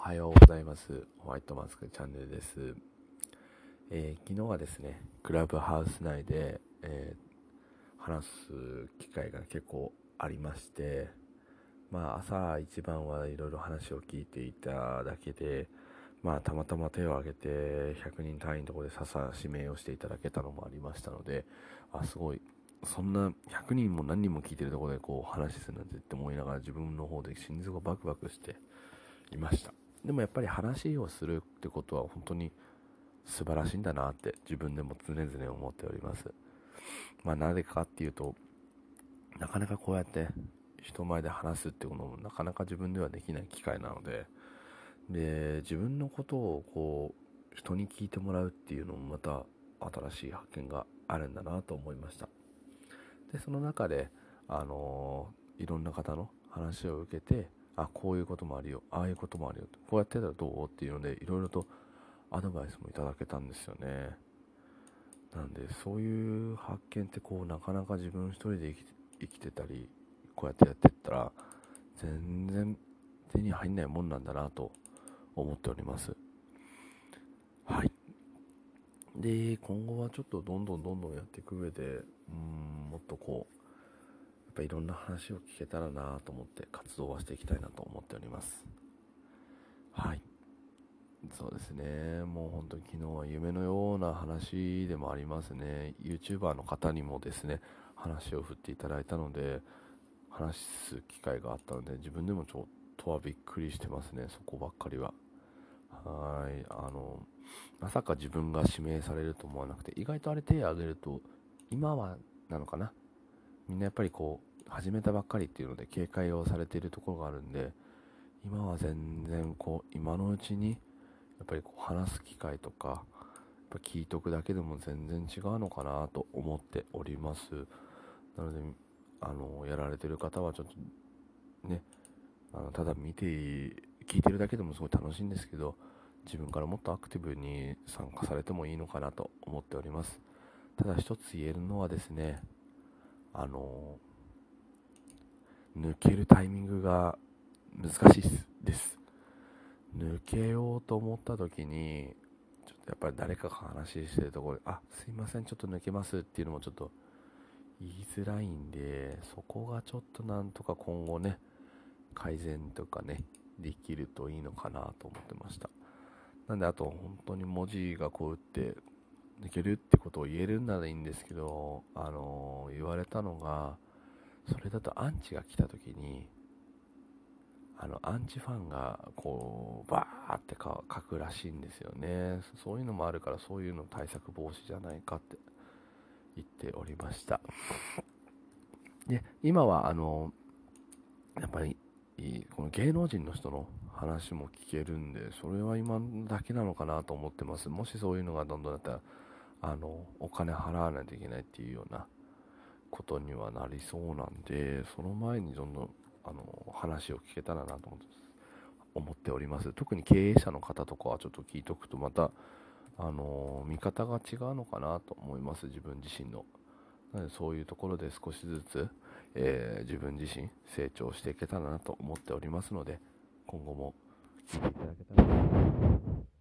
おはようございます。ホワイトマスクチャンネルです。えー、昨日はですね、クラブハウス内で、えー、話す機会が結構ありまして、まあ朝一番はいろいろ話を聞いていただけで、まあたまたま手を挙げて100人単位のところで笹指名をしていただけたのもありましたので、あ、すごい、そんな100人も何人も聞いてるところでこう話すなんてって思いながら自分の方で心臓がバクバクしていました。でもやっぱり話をするってことは本当に素晴らしいんだなって自分でも常々思っております。まあなぜかっていうと、なかなかこうやって人前で話すってこともなかなか自分ではできない機会なので、で、自分のことをこう人に聞いてもらうっていうのもまた新しい発見があるんだなと思いました。で、その中で、あのー、いろんな方の話を受けて、あ、こういうこともあるよ、ああいうこともあるよ、こうやってたらどう？っていうので、いろいろとアドバイスもいただけたんですよね。なんで、そういう発見ってこう、なかなか自分一人で生きてたり、こうやってやってったら、全然手に入んないもんなんだなと思っております。はい。で、今後はちょっとどんどんどんどんやっていく上で、うん、もっとこう、ぱいろんな話を聞けたらなと思って活動はしていきたいなと思っております。はい。そうですね。もう本当に昨日は夢のような話でもありますね。YouTuber の方にもですね、話を振っていただいたので、話す機会があったので、自分でもちょっとはびっくりしてますね、そこばっかりは。はい。あの、まさか自分が指名されると思わなくて、意外とあれ手を挙げると、今はなのかなみんなやっぱりこう、始めたばっかりっていうので警戒をされているところがあるんで今は全然こう今のうちにやっぱりこう話す機会とかやっぱ聞いとくだけでも全然違うのかなと思っております。なのであのやられてる方はちょっとねあのただ見て聞いてるだけでもすごい楽しいんですけど自分からもっとアクティブに参加されてもいいのかなと思っております。ただ一つ言えるのはですねあの抜けるタイミングが難しいです。抜けようと思った時に、ちょっとやっぱり誰かが話してるところで、あ、すいません、ちょっと抜けますっていうのもちょっと言いづらいんで、そこがちょっとなんとか今後ね、改善とかね、できるといいのかなと思ってました。なんであと本当に文字がこう打って抜けるってことを言えるならいいんですけど、あのー、言われたのが、それだとアンチが来た時にあのアンチファンがこうバーってか書くらしいんですよね。そういうのもあるからそういうの対策防止じゃないかって言っておりました。で今はあのやっぱりこの芸能人の人の話も聞けるんでそれは今だけなのかなと思ってます。もしそういうのがどんどんだったらあのお金払わないといけないっていうようなことにはなりそうなんで、その前にどんどんあの話を聞けたらなと思って思っております。特に経営者の方とかはちょっと聞いとくとまた、あの見方が違うのかなと思います、自分自身の。なのでそういうところで少しずつ、えー、自分自身成長していけたらなと思っておりますので、今後も聞いていただけたらなと思います。